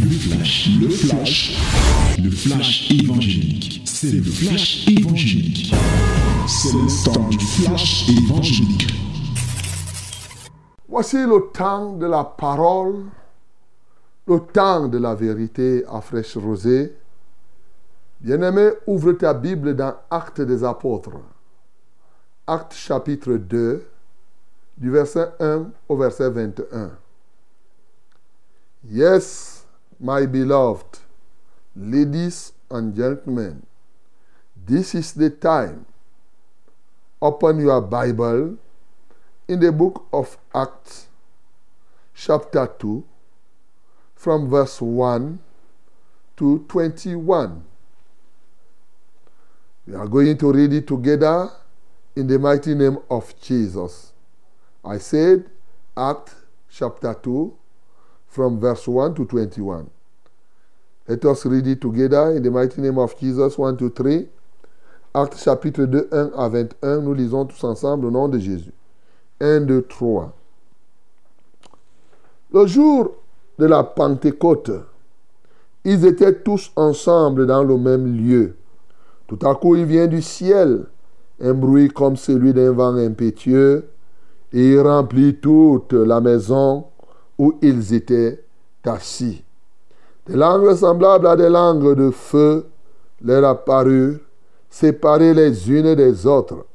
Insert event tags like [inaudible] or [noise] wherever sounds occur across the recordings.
Le flash, le flash, le flash évangélique. C'est le flash évangélique. C'est le temps du flash évangélique. Voici le temps de la parole, le temps de la vérité à fraîche rosée. Bien-aimé, ouvre ta Bible dans Actes des Apôtres. Actes chapitre 2, du verset 1 au verset 21. Yes, my beloved, ladies and gentlemen, this is the time. Open your Bible in the book of Acts, chapter 2, from verse 1 to 21. We are going to read it together in the mighty name of Jesus. I said Acts chapter 2 from verse 1 to 21. Let us read it together in the mighty name of Jesus 1 to 3. Actes chapitre 2, 1 à 21. Nous lisons tous ensemble au nom de Jésus. 1, 2, 3. Le jour de la Pentecôte, ils étaient tous ensemble dans le même lieu. Tout à coup, il vient du ciel un bruit comme celui d'un vent impétueux et il remplit toute la maison où ils étaient assis. Des langues semblables à des langues de feu leur apparurent, séparées les unes des autres,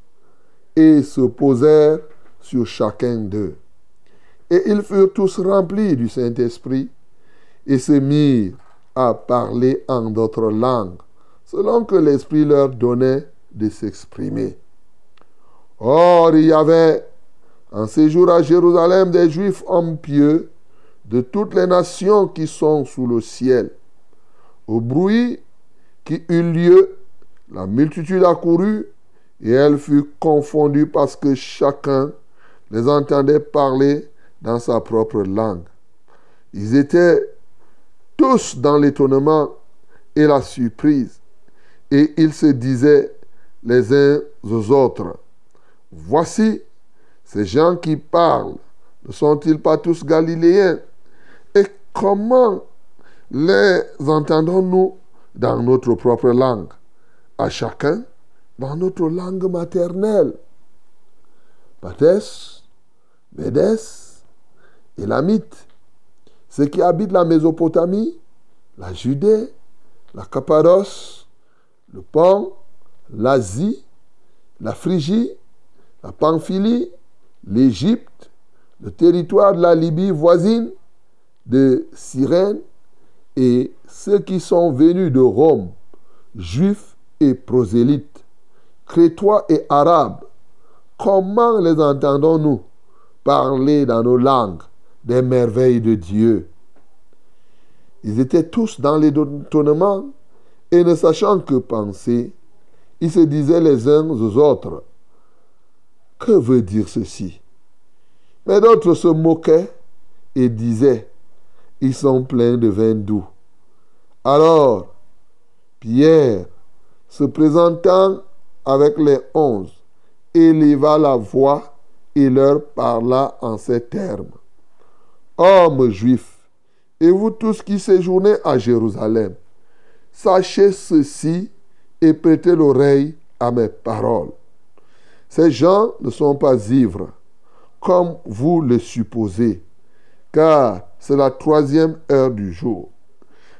et se posèrent sur chacun d'eux. Et ils furent tous remplis du Saint-Esprit et se mirent à parler en d'autres langues, selon que l'Esprit leur donnait de s'exprimer. Or, il y avait en séjour à Jérusalem des Juifs hommes pieux de toutes les nations qui sont sous le ciel. Au bruit qui eut lieu, la multitude accourut et elle fut confondue parce que chacun les entendait parler dans sa propre langue. Ils étaient tous dans l'étonnement et la surprise et ils se disaient les uns aux autres, Voici, ces gens qui parlent, ne sont-ils pas tous galiléens? Et comment les entendons-nous dans notre propre langue? À chacun dans notre langue maternelle. Pathès, Médès, Élamite, ceux qui habitent la Mésopotamie, la Judée, la Cappadoce, le Pont, l'Asie, la Phrygie, la Pamphylie, l'Égypte, le territoire de la Libye voisine, de Cyrène, et ceux qui sont venus de Rome, juifs et prosélytes, crétois et arabes, comment les entendons-nous parler dans nos langues des merveilles de Dieu? Ils étaient tous dans l'étonnement et ne sachant que penser, ils se disaient les uns aux autres, que veut dire ceci? Mais d'autres se moquaient et disaient, ils sont pleins de vin doux. Alors, Pierre, se présentant avec les onze, éleva la voix et leur parla en ces termes. Hommes juifs, et vous tous qui séjournez à Jérusalem, sachez ceci et prêtez l'oreille à mes paroles. Ces gens ne sont pas ivres, comme vous le supposez, car c'est la troisième heure du jour.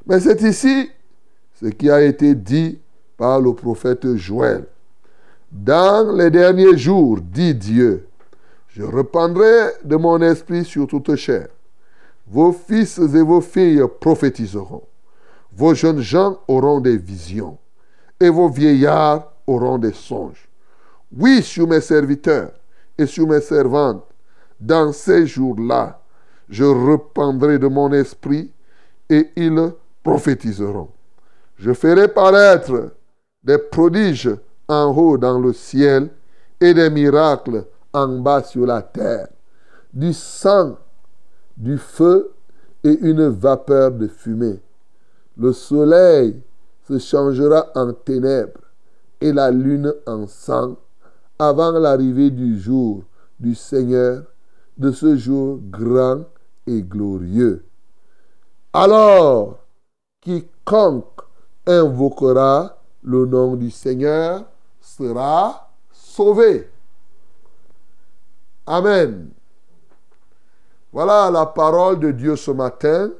Mais c'est ici ce qui a été dit par le prophète Joël. Dans les derniers jours, dit Dieu, je reprendrai de mon esprit sur toute chair. Vos fils et vos filles prophétiseront. Vos jeunes gens auront des visions. Et vos vieillards auront des songes. Oui, sur mes serviteurs et sur mes servantes, dans ces jours-là, je reprendrai de mon esprit et ils prophétiseront. Je ferai paraître des prodiges en haut dans le ciel et des miracles en bas sur la terre, du sang, du feu et une vapeur de fumée. Le soleil se changera en ténèbres et la lune en sang avant l'arrivée du jour du Seigneur, de ce jour grand et glorieux. Alors, quiconque invoquera le nom du Seigneur sera sauvé. Amen. Voilà la parole de Dieu ce matin.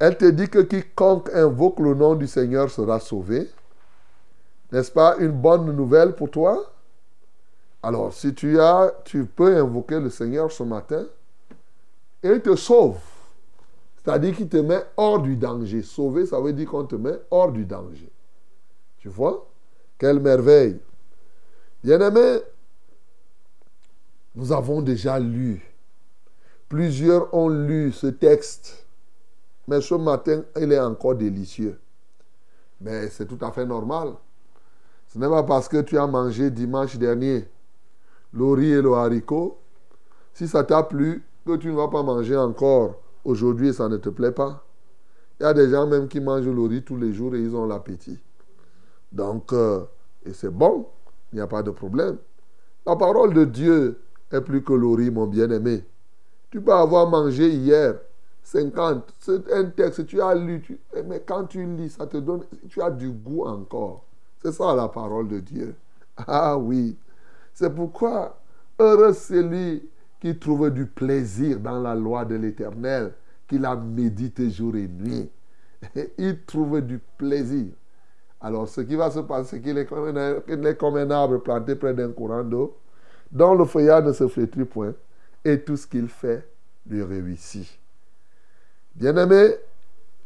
Elle te dit que quiconque invoque le nom du Seigneur sera sauvé. N'est-ce pas une bonne nouvelle pour toi? Alors, si tu as, tu peux invoquer le Seigneur ce matin et il te sauve. C'est-à-dire qu'il te met hors du danger. Sauver, ça veut dire qu'on te met hors du danger. Tu vois? Quelle merveille. Bien-aimé, nous avons déjà lu. Plusieurs ont lu ce texte. Mais ce matin, il est encore délicieux. Mais c'est tout à fait normal. Ce n'est pas parce que tu as mangé dimanche dernier le riz et le haricot. Si ça t'a plu, que tu ne vas pas manger encore aujourd'hui et ça ne te plaît pas. Il y a des gens même qui mangent le riz tous les jours et ils ont l'appétit. Donc, euh, et c'est bon, il n'y a pas de problème. La parole de Dieu est plus que le riz, mon bien-aimé. Tu peux avoir mangé hier 50, c'est un texte, tu as lu, mais quand tu lis, ça te donne, tu as du goût encore. C'est ça la parole de Dieu. Ah oui. C'est pourquoi heureux celui qui trouve du plaisir dans la loi de l'Éternel, qui la médite jour et nuit. Il trouve du plaisir. Alors, ce qui va se passer, c'est qu'il est, est, comme un arbre planté près d'un courant d'eau, dont le feuillage ne se flétrit point, et tout ce qu'il fait lui réussit. Bien-aimé,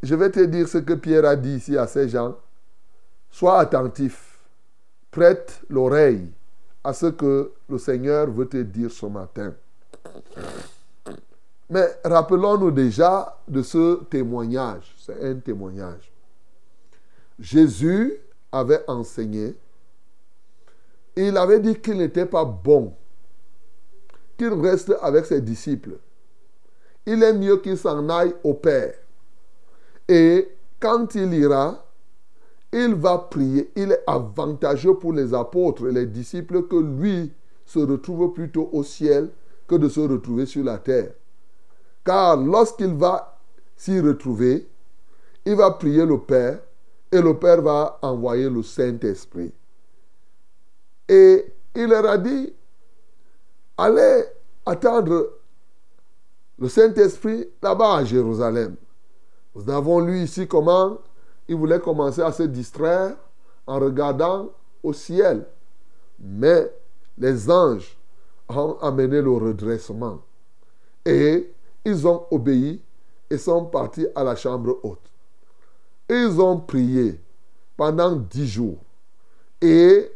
je vais te dire ce que Pierre a dit ici à ces gens. Sois attentif, prête l'oreille à ce que le Seigneur veut te dire ce matin. Mais rappelons-nous déjà de ce témoignage. C'est un témoignage. Jésus avait enseigné. Il avait dit qu'il n'était pas bon qu'il reste avec ses disciples. Il est mieux qu'il s'en aille au Père. Et quand il ira, il va prier. Il est avantageux pour les apôtres et les disciples que lui se retrouve plutôt au ciel que de se retrouver sur la terre. Car lorsqu'il va s'y retrouver, il va prier le Père et le Père va envoyer le Saint-Esprit. Et il leur a dit, allez attendre le Saint-Esprit là-bas à Jérusalem. Nous avons lu ici comment il voulait commencer à se distraire en regardant au ciel. Mais les anges ont amené le redressement. Et ils ont obéi et sont partis à la chambre haute. Ils ont prié pendant dix jours. Et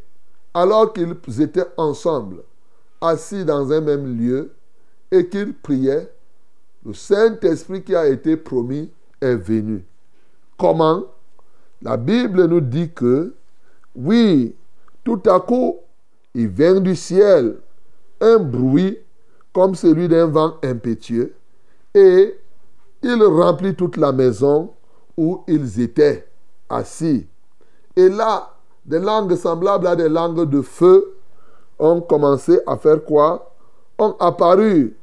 alors qu'ils étaient ensemble, assis dans un même lieu, et qu'ils priaient, le Saint-Esprit qui a été promis est venu. Comment? La Bible nous dit que, oui, tout à coup, il vient du ciel un bruit comme celui d'un vent impétueux et il remplit toute la maison où ils étaient assis. Et là, des langues semblables à des langues de feu ont commencé à faire quoi? Ont apparu,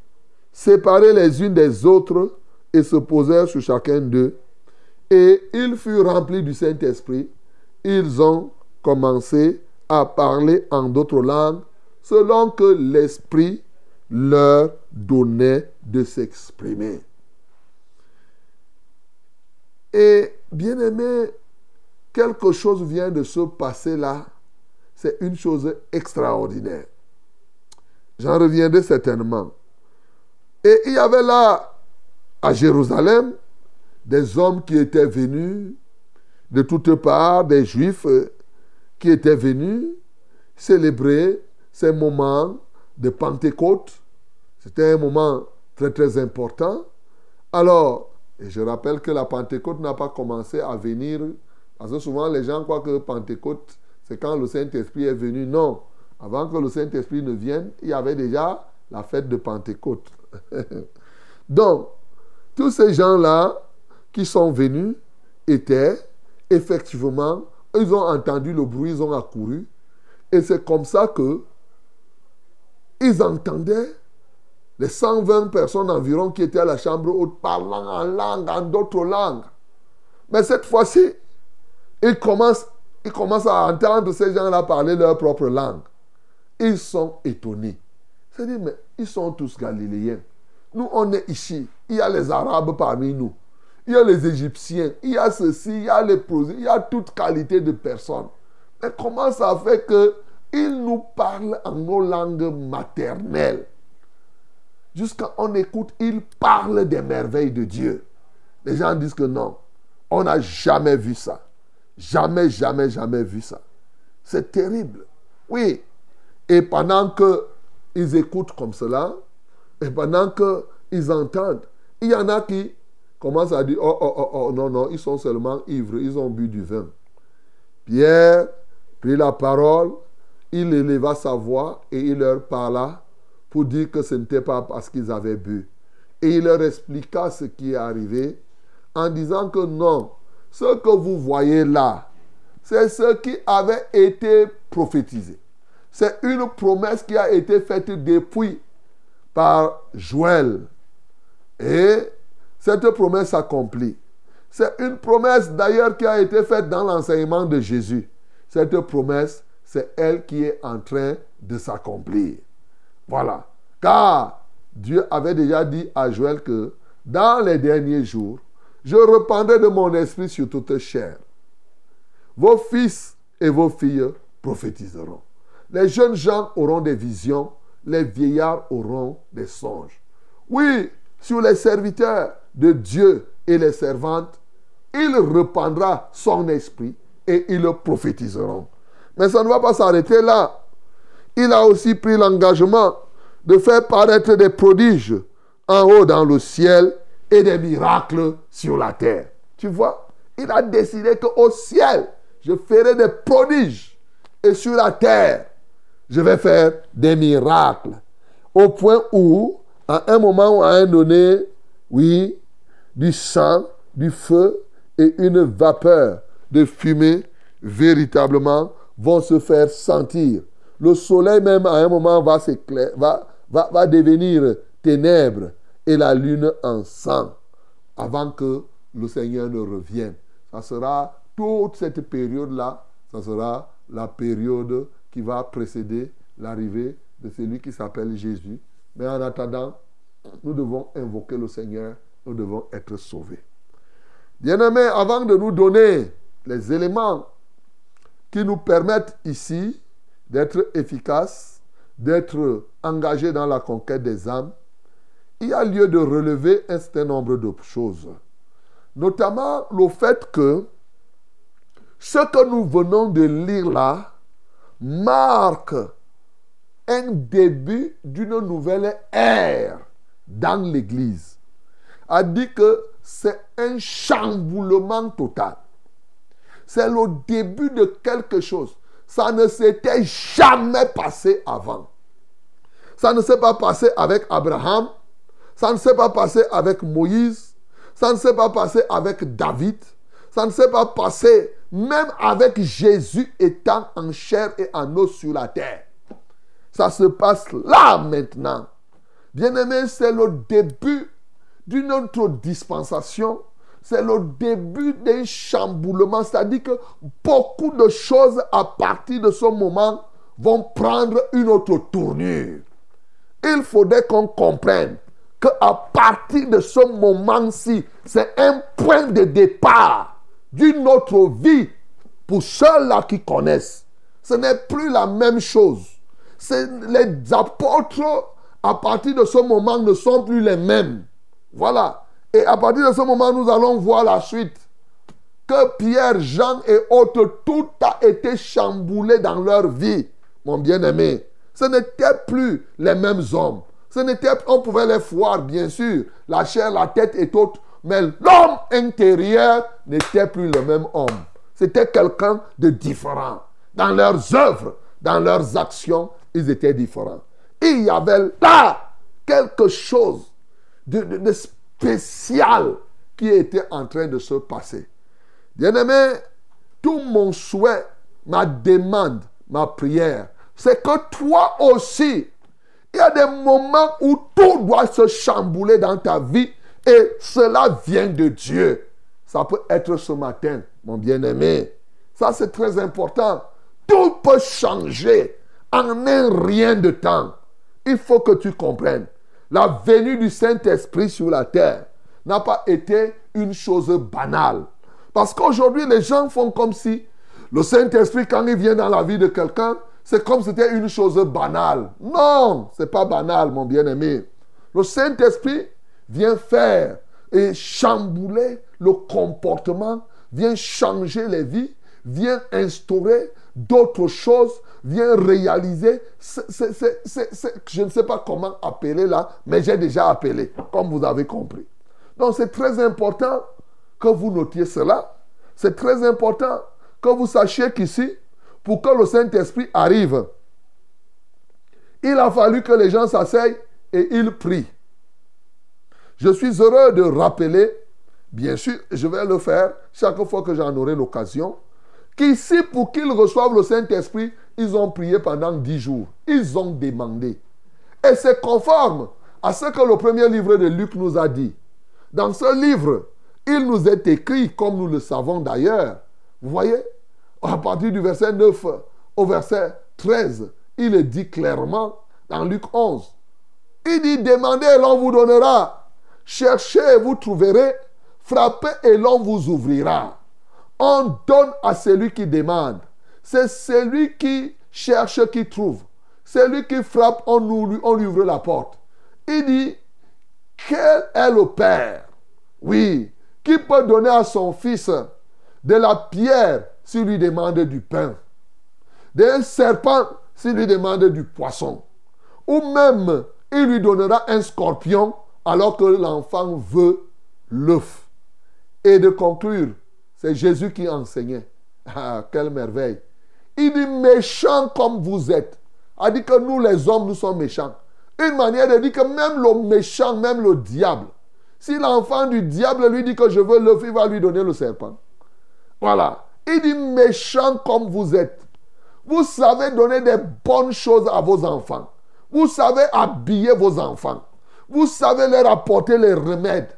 séparés les unes des autres et se posèrent sur chacun d'eux. Et ils furent remplis du Saint-Esprit. Ils ont commencé à parler en d'autres langues selon que l'Esprit leur donnait de s'exprimer. Et bien aimé, quelque chose vient de se passer là. C'est une chose extraordinaire. J'en reviendrai certainement. Et il y avait là, à Jérusalem, des hommes qui étaient venus de toutes parts, des juifs qui étaient venus célébrer ces moments de Pentecôte. C'était un moment très très important. Alors, et je rappelle que la Pentecôte n'a pas commencé à venir, parce que souvent les gens croient que Pentecôte, c'est quand le Saint-Esprit est venu. Non, avant que le Saint-Esprit ne vienne, il y avait déjà la fête de Pentecôte. [laughs] Donc, tous ces gens-là qui sont venus étaient effectivement, ils ont entendu le bruit, ils ont accouru. Et c'est comme ça que ils entendaient les 120 personnes environ qui étaient à la chambre haute parlant en langue, en d'autres langues. Mais cette fois-ci, ils commencent, ils commencent à entendre ces gens-là parler leur propre langue. Ils sont étonnés. C'est-à-dire, mais ils sont tous galiléens. Nous, on est ici. Il y a les Arabes parmi nous. Il y a les Égyptiens. Il y a ceci, il y a les prosés. Il y a toute qualité de personnes. Mais comment ça fait qu'ils nous parlent en nos langues maternelles? Jusqu'à on écoute, ils parlent des merveilles de Dieu. Les gens disent que non, on n'a jamais vu ça. Jamais, jamais, jamais vu ça. C'est terrible. Oui. Et pendant qu'ils écoutent comme cela, et pendant qu'ils entendent, il y en a qui commencent à dire, oh, oh, oh, oh, non, non, ils sont seulement ivres, ils ont bu du vin. Pierre prit la parole, il éleva sa voix et il leur parla pour dire que ce n'était pas parce qu'ils avaient bu. Et il leur expliqua ce qui est arrivé en disant que non, ce que vous voyez là, c'est ce qui avait été prophétisé. C'est une promesse qui a été faite depuis par Joël. Et cette promesse s'accomplit. C'est une promesse d'ailleurs qui a été faite dans l'enseignement de Jésus. Cette promesse, c'est elle qui est en train de s'accomplir. Voilà. Car Dieu avait déjà dit à Joël que dans les derniers jours, je reprendrai de mon esprit sur toute chair. Vos fils et vos filles prophétiseront. Les jeunes gens auront des visions, les vieillards auront des songes. Oui, sur les serviteurs de Dieu et les servantes, il reprendra son esprit et ils le prophétiseront. Mais ça ne va pas s'arrêter là. Il a aussi pris l'engagement de faire paraître des prodiges en haut dans le ciel et des miracles sur la terre. Tu vois, il a décidé qu'au ciel, je ferai des prodiges et sur la terre, je vais faire des miracles. Au point où, à un moment ou à un donné, oui, du sang, du feu et une vapeur de fumée véritablement vont se faire sentir. Le soleil même à un moment va, va, va, va devenir ténèbres et la lune en sang avant que le Seigneur ne revienne. Ça sera toute cette période-là, ça sera la période qui va précéder l'arrivée de celui qui s'appelle Jésus. Mais en attendant, nous devons invoquer le Seigneur, nous devons être sauvés. Bien-aimés, avant de nous donner les éléments qui nous permettent ici d'être efficaces, d'être engagés dans la conquête des âmes, il y a lieu de relever un certain nombre de choses. Notamment le fait que ce que nous venons de lire là marque un début d'une nouvelle ère dans l'Église. A dit que c'est un chamboulement total. C'est le début de quelque chose. Ça ne s'était jamais passé avant. Ça ne s'est pas passé avec Abraham. Ça ne s'est pas passé avec Moïse. Ça ne s'est pas passé avec David. Ça ne s'est pas passé même avec Jésus étant en chair et en os sur la terre. Ça se passe là maintenant. Bien-aimé, c'est le début d'une autre dispensation. C'est le début d'un chamboulement. C'est-à-dire que beaucoup de choses à partir de ce moment vont prendre une autre tournure. Il faudrait qu'on comprenne qu'à partir de ce moment-ci, c'est un point de départ d'une autre vie pour ceux-là qui connaissent. Ce n'est plus la même chose. Les apôtres, à partir de ce moment, ne sont plus les mêmes. Voilà. Et à partir de ce moment, nous allons voir la suite. Que Pierre, Jean et autres, tout a été chamboulé dans leur vie, mon bien-aimé. Ce n'étaient plus les mêmes hommes. Ce n'était, on pouvait les voir, bien sûr, la chair, la tête et autres, mais l'homme intérieur n'était plus le même homme. C'était quelqu'un de différent. Dans leurs œuvres, dans leurs actions, ils étaient différents. Il y avait là quelque chose de, spécial qui était en train de se passer. Bien-aimé, tout mon souhait, ma demande, ma prière, c'est que toi aussi, Il y a des moments où tout doit se chambouler dans ta vie et cela vient de Dieu. Ça peut être ce matin, mon bien-aimé. Ça, c'est très important. Tout peut changer en un rien de temps. Il faut que tu comprennes. La venue du Saint-Esprit sur la terre n'a pas été une chose banale. Parce qu'aujourd'hui, les gens font comme si le Saint-Esprit, quand il vient dans la vie de quelqu'un, c'est comme si c'était une chose banale. Non, c'est pas banal, mon bien-aimé. Le Saint-Esprit vient faire et chambouler le comportement, vient changer les vies, vient instaurer d'autres choses, vient réaliser. je ne sais pas comment appeler là, mais j'ai déjà appelé, comme vous avez compris. Donc c'est très important que vous notiez cela. C'est très important que vous sachiez qu'ici, pour que le Saint-Esprit arrive, il a fallu que les gens s'asseyent et ils prient. Je suis heureux de rappeler, bien sûr, je vais le faire chaque fois que j'en aurai l'occasion, qu'ici, pour qu'ils reçoivent le Saint-Esprit, ils ont prié pendant dix jours. Ils ont demandé. Et c'est conforme à ce que le premier livre de Luc nous a dit. Dans ce livre, il nous est écrit, comme nous le savons d'ailleurs, vous voyez, à partir du verset 9 au verset 13, il est dit clairement dans Luc 11. Il dit, demandez et l'on vous donnera. Cherchez et vous trouverez. Frappez et l'on vous ouvrira. On donne à celui qui demande. C'est celui qui cherche qui trouve. Celui qui frappe, on, on lui ouvre la porte. Il dit, quel est le Père? Oui, qui peut donner à son fils de la pierre s'il lui demande du pain, d'un serpent s'il lui demande du poisson, ou même il lui donnera un scorpion alors que l'enfant veut l'œuf? Et de conclure, c'est Jésus qui enseignait. Ah, quelle merveille. Il dit méchant comme vous êtes. A dit que nous les hommes, nous sommes méchants. Une manière de dire que même le méchant, même le diable, si l'enfant du diable lui dit que je veux l'œuf, il va lui donner le serpent. Voilà. Il dit méchant comme vous êtes. Vous savez donner des bonnes choses à vos enfants. Vous savez habiller vos enfants. Vous savez leur apporter les remèdes.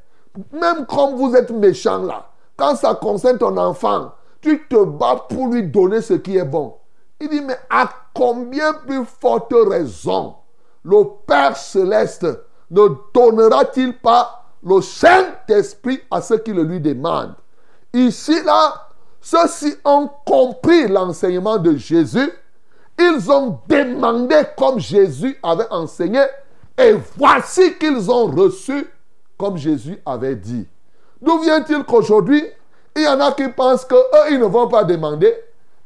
Même comme vous êtes méchant là. Quand ça concerne ton enfant, tu te bats pour lui donner ce qui est bon. Il dit, mais à combien plus forte raison le Père céleste ne donnera-t-il pas le Saint-Esprit à ceux qui le lui demandent? Ici, là, ceux-ci ont compris l'enseignement de Jésus. Ils ont demandé comme Jésus avait enseigné. Et voici qu'ils ont reçu comme Jésus avait dit. D'où vient-il qu'aujourd'hui, il y en a qui pensent qu'eux, ils ne vont pas demander.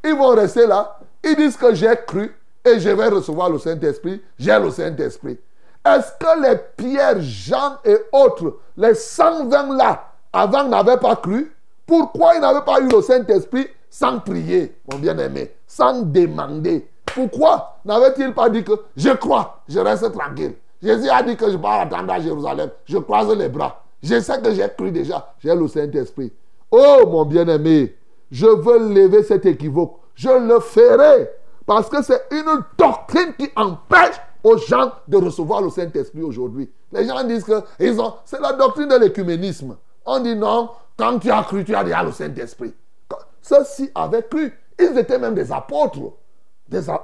Ils vont rester là. Ils disent que j'ai cru et je vais recevoir le Saint-Esprit. J'ai le Saint-Esprit. Est-ce que les Pierre, Jean et autres, les 120 là, avant n'avaient pas cru? Pourquoi il n'avait pas eu le Saint-Esprit sans prier, mon bien-aimé, sans demander Pourquoi n'avait-il pas dit que je crois, je reste tranquille? Jésus a dit que je pars attendre à Jérusalem, je croise les bras. Je sais que j'ai cru déjà, j'ai le Saint-Esprit. Oh mon bien-aimé, je veux lever cet équivoque. Je le ferai parce que c'est une doctrine qui empêche aux gens de recevoir le Saint-Esprit aujourd'hui. Les gens disent que c'est la doctrine de l'écuménisme. On dit non, quand tu as cru, tu as déjà le Saint-Esprit. Ceux-ci avaient cru. Ils étaient même des apôtres.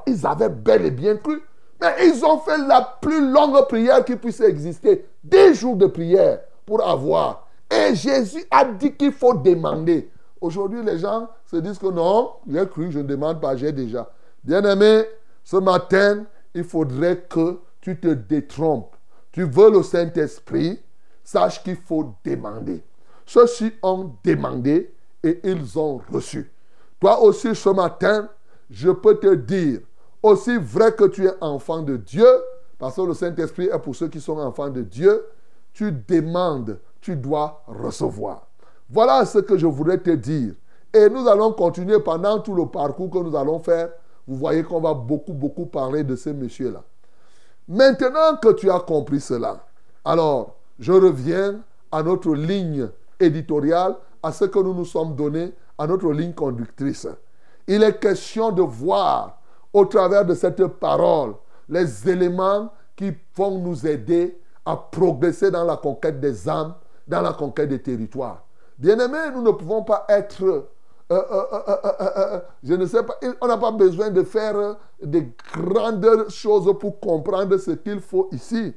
Ils avaient bel et bien cru. Mais ils ont fait la plus longue prière qui puisse exister. Des jours de prière pour avoir. Et Jésus a dit qu'il faut demander. Aujourd'hui, les gens se disent que non, j'ai cru, je ne demande pas, j'ai déjà. Bien-aimé, ce matin, il faudrait que tu te détrompes. Tu veux le Saint-Esprit, sache qu'il faut demander. Ceux-ci ont demandé et ils ont reçu. Toi aussi ce matin, je peux te dire, aussi vrai que tu es enfant de Dieu, parce que le Saint-Esprit est pour ceux qui sont enfants de Dieu, tu demandes, tu dois recevoir. Voilà ce que je voudrais te dire. Et nous allons continuer pendant tout le parcours que nous allons faire. Vous voyez qu'on va beaucoup, beaucoup parler de ces messieurs-là. Maintenant que tu as compris cela, alors je reviens à notre ligne éditorial, à ce que nous nous sommes donnés, à notre ligne conductrice. Il est question de voir au travers de cette parole les éléments qui vont nous aider à progresser dans la conquête des âmes, dans la conquête des territoires. Bien-aimés, nous ne pouvons pas être... Euh, euh, euh, je ne sais pas, on n'a pas besoin de faire de grandes choses pour comprendre ce qu'il faut ici.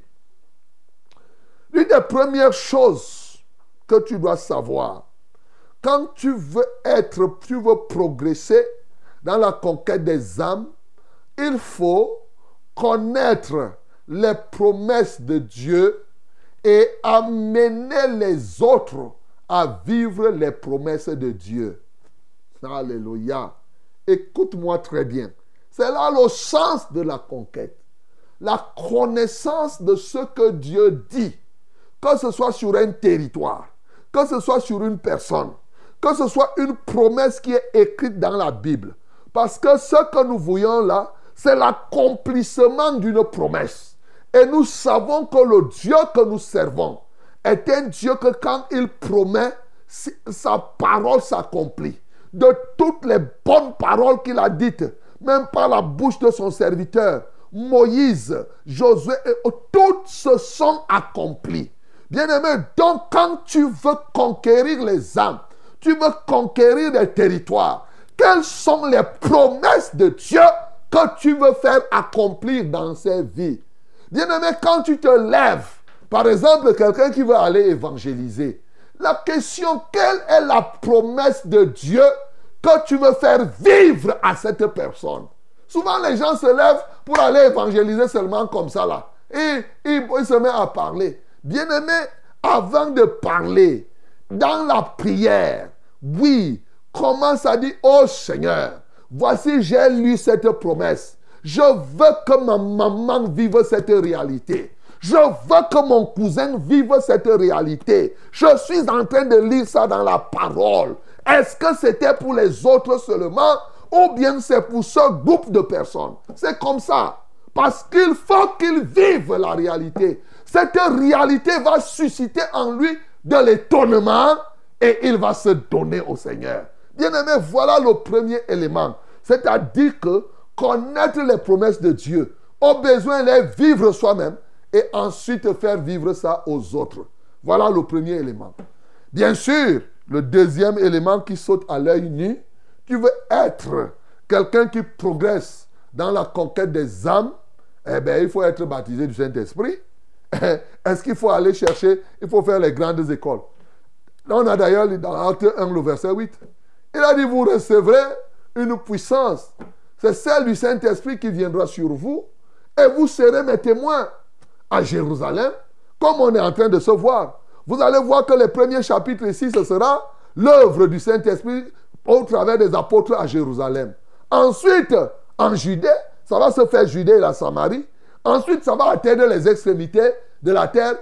L'une des premières choses que tu dois savoir, quand tu veux être, tu veux progresser dans la conquête des âmes, il faut connaître les promesses de Dieu et amener les autres à vivre les promesses de Dieu. Alléluia. Écoute-moi très bien. C'est là le sens de la conquête. La connaissance de ce que Dieu dit, que ce soit sur un territoire, que ce soit sur une personne, que ce soit une promesse qui est écrite dans la Bible. Parce que ce que nous voyons là, c'est l'accomplissement d'une promesse. Et nous savons que le Dieu que nous servons est un Dieu que quand il promet, sa parole s'accomplit. De toutes les bonnes paroles qu'il a dites, même par la bouche de son serviteur, Moïse, Josué, toutes se sont accomplies. Bien-aimé, donc quand tu veux conquérir les âmes, tu veux conquérir les territoires, quelles sont les promesses de Dieu que tu veux faire accomplir dans ces vies? Bien-aimé, quand tu te lèves, par exemple, quelqu'un qui veut aller évangéliser, la question, quelle est la promesse de Dieu que tu veux faire vivre à cette personne? Souvent, les gens se lèvent pour aller évangéliser seulement comme ça, là. Et ils se mettent à parler. Bien-aimé, avant de parler, dans la prière, oui, commence à dire, oh Seigneur, voici j'ai lu cette promesse. Je veux que ma maman vive cette réalité. Je veux que mon cousin vive cette réalité. Je suis en train de lire ça dans la parole. Est-ce que c'était pour les autres seulement ou bien c'est pour ce groupe de personnes? C'est comme ça. Parce qu'il faut qu'ils vivent la réalité. Cette réalité va susciter en lui de l'étonnement et il va se donner au Seigneur. Bien-aimé, voilà le premier élément. C'est-à-dire que connaître les promesses de Dieu, au besoin les vivre soi-même et ensuite faire vivre ça aux autres. Voilà le premier élément. Bien sûr, le deuxième élément qui saute à l'œil nu, tu veux être quelqu'un qui progresse dans la conquête des âmes, eh bien, il faut être baptisé du Saint-Esprit. [laughs] Est-ce qu'il faut aller chercher, il faut faire les grandes écoles? Là, on a d'ailleurs dans Acte 1, le verset 8. Il a dit, vous recevrez une puissance. C'est celle du Saint-Esprit qui viendra sur vous. Et vous serez mes témoins à Jérusalem, comme on est en train de se voir. Vous allez voir que les premiers chapitres ici, ce sera l'œuvre du Saint-Esprit au travers des apôtres à Jérusalem. Ensuite, en Judée, ça va se faire Judée et la Samarie. Ensuite, ça va atteindre les extrémités de la terre.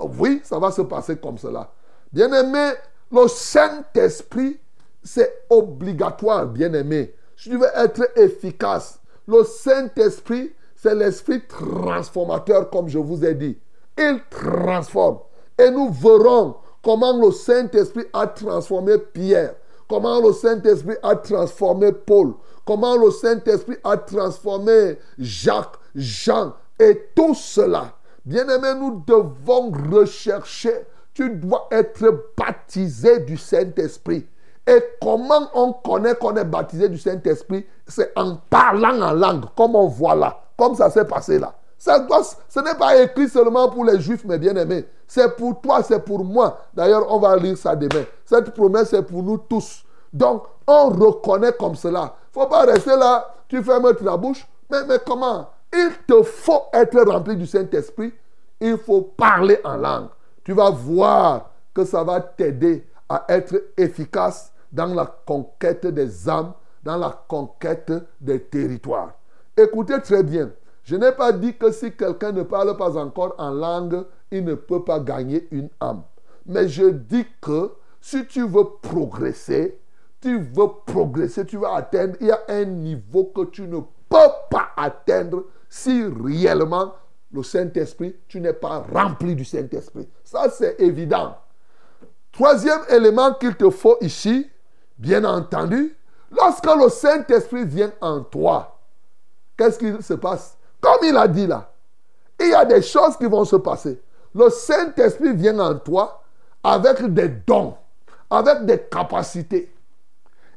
Oui, ça va se passer comme cela. Bien-aimé, le Saint-Esprit, c'est obligatoire, bien-aimé. Si tu veux être efficace, le Saint-Esprit, c'est l'esprit transformateur, comme je vous ai dit. Il transforme. Et nous verrons comment le Saint-Esprit a transformé Pierre, comment le Saint-Esprit a transformé Paul, comment le Saint-Esprit a transformé Jacques, Jean, et tout cela. Bien-aimé, nous devons rechercher. Tu dois être baptisé du Saint-Esprit. Et comment on connaît qu'on est baptisé du Saint-Esprit? C'est en parlant en langue, comme on voit là, comme ça s'est passé là. Ce n'est pas écrit seulement pour les juifs, mes bien-aimés. C'est pour toi, c'est pour moi. D'ailleurs, on va lire ça demain. Cette promesse, c'est pour nous tous. Donc, on reconnaît comme cela. Il ne faut pas rester là, tu fermes ta bouche. Mais comment? Il te faut être rempli du Saint-Esprit. Il faut parler en langue. Tu vas voir que ça va t'aider à être efficace dans la conquête des âmes, dans la conquête des territoires. Écoutez très bien. Je n'ai pas dit que si quelqu'un ne parle pas encore en langue, il ne peut pas gagner une âme. Mais je dis que si tu veux progresser, tu veux progresser, tu veux atteindre, il y a un niveau que tu ne peux pas atteindre si réellement le Saint-Esprit, tu n'es pas rempli du Saint-Esprit. Ça, c'est évident. Troisième élément qu'il te faut ici, Bien entendu, lorsque le Saint-Esprit vient en toi, qu'est-ce qui se passe? Comme il a dit là, il y a des choses qui vont se passer. Le Saint-Esprit vient en toi avec des dons, avec des capacités.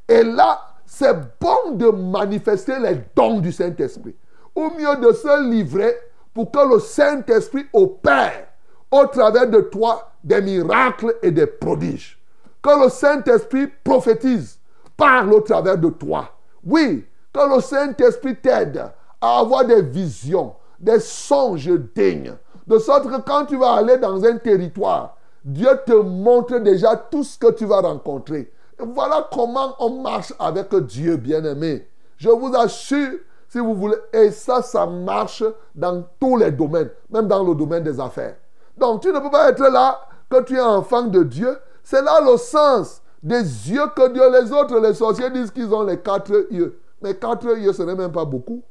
Et là, c'est bon de manifester les dons du Saint-Esprit. Au mieux de se livrer pour que le Saint-Esprit opère au travers de toi des miracles et des prodiges. Que le Saint-Esprit prophétise, parle au travers de toi. Oui, que le Saint-Esprit t'aide à avoir des visions, des songes dignes. De sorte que quand tu vas aller dans un territoire, Dieu te montre déjà tout ce que tu vas rencontrer. voilà comment on marche avec Dieu, bien-aimé. Je vous assure, si vous voulez, et ça, ça marche dans tous les domaines, même dans le domaine des affaires. Donc, tu ne peux pas être là que tu es enfant de Dieu. C'est là le sens des yeux que Dieu, les autres, les sorciers disent qu'ils ont les quatre yeux. Mais quatre yeux, ce n'est même pas beaucoup.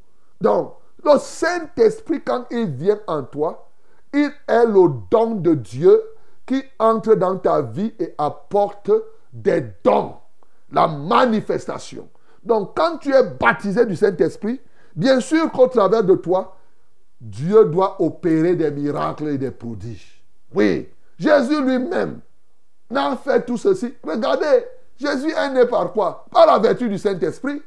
Donc, le Saint-Esprit, quand il vient en toi, il est le don de Dieu qui entre dans ta vie et apporte des dons, la manifestation. Donc, quand tu es baptisé du Saint-Esprit, bien sûr qu'au travers de toi, Dieu doit opérer des miracles et des prodiges. Oui, Jésus lui-même n'a fait tout ceci. Regardez, Jésus est né par quoi? Par la vertu du Saint-Esprit.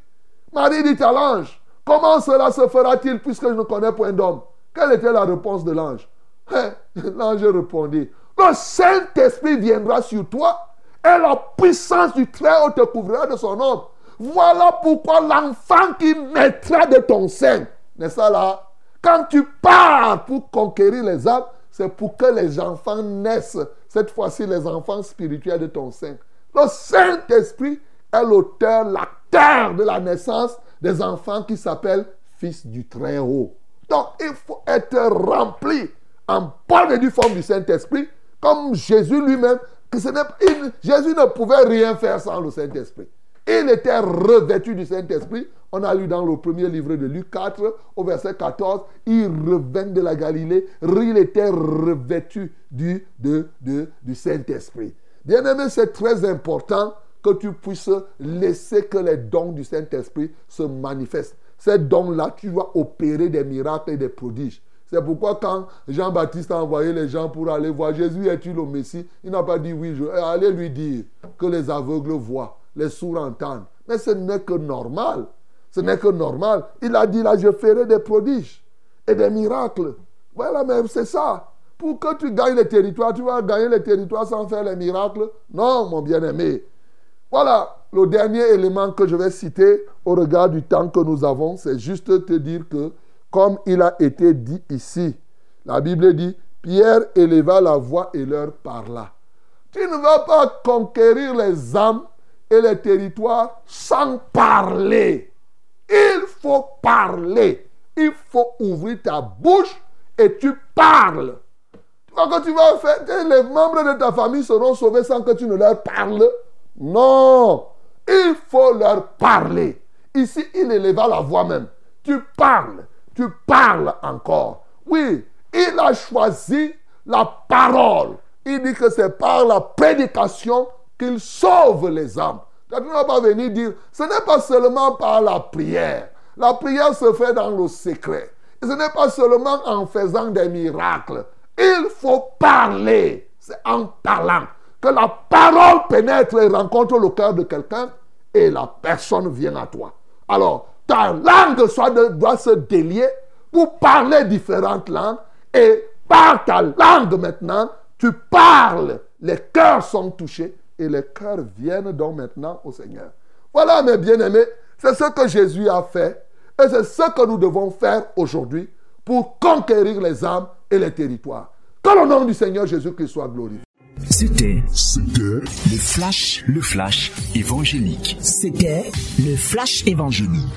Marie dit à l'ange, comment cela se fera-t-il puisque je ne connais point d'homme? Quelle était la réponse de l'ange? [laughs] Hein? L'ange répondit, le Saint-Esprit viendra sur toi et la puissance du Très-Haut te couvrira de son ombre. Voilà pourquoi l'enfant qui mettra de ton sein, n'est-ce pas là? Quand tu pars pour conquérir les âmes, c'est pour que les enfants naissent. Cette fois-ci, les enfants spirituels de ton sein. Le Saint-Esprit est l'auteur, l'acteur de la naissance des enfants qui s'appellent fils du Très-Haut. Donc, il faut être rempli en bonne et due forme du Saint-Esprit, comme Jésus lui-même. Jésus ne pouvait rien faire sans le Saint-Esprit. Il était revêtu du Saint-Esprit. On a lu dans le premier livre de Luc 4, au verset 14, il revint de la Galilée, il était revêtu du, de, du Saint-Esprit. Bien aimé, c'est très important que tu puisses laisser que les dons du Saint-Esprit se manifestent. Ces dons-là, tu vas opérer des miracles et des prodiges. C'est pourquoi quand Jean-Baptiste a envoyé les gens pour aller voir Jésus, est-il le Messie? Il n'a pas dit oui, je... allez lui dire que les aveugles voient les sourds entendent. Mais ce n'est que normal. Ce n'est que normal. Il a dit là, je ferai des prodiges et des miracles. Voilà, mais c'est ça. Pour que tu gagnes les territoires, tu vas gagner les territoires sans faire les miracles Non, mon bien-aimé. Voilà, le dernier élément que je vais citer au regard du temps que nous avons, c'est juste te dire que, comme il a été dit ici, la Bible dit, Pierre éleva la voix et leur parla. Tu ne vas pas conquérir les âmes et les territoires sans parler. Il faut parler. Il faut ouvrir ta bouche et tu parles. Que tu vas faire, les membres de ta famille seront sauvés sans que tu ne leur parles. Non, il faut leur parler. Ici, il éleva la voix même. Tu parles, tu parles encore. Oui, il a choisi la parole. Il dit que c'est par la prédication qu'il sauve les âmes. Tu ne vas pas venir dire, ce n'est pas seulement par la prière. La prière se fait dans le secret. ce n'est pas seulement en faisant des miracles. Il faut parler. C'est en parlant que la parole pénètre et rencontre le cœur de quelqu'un et la personne vient à toi. Alors, ta langue doit se délier pour parler différentes langues et par ta langue maintenant, tu parles. Les cœurs sont touchés et les cœurs viennent donc maintenant au Seigneur. Voilà, mes bien-aimés, c'est ce que Jésus a fait et c'est ce que nous devons faire aujourd'hui pour conquérir les âmes et les territoires. Que le nom du Seigneur Jésus-Christ soit glorifié. C'était le flash, le flash évangélique. C'était le flash évangélique.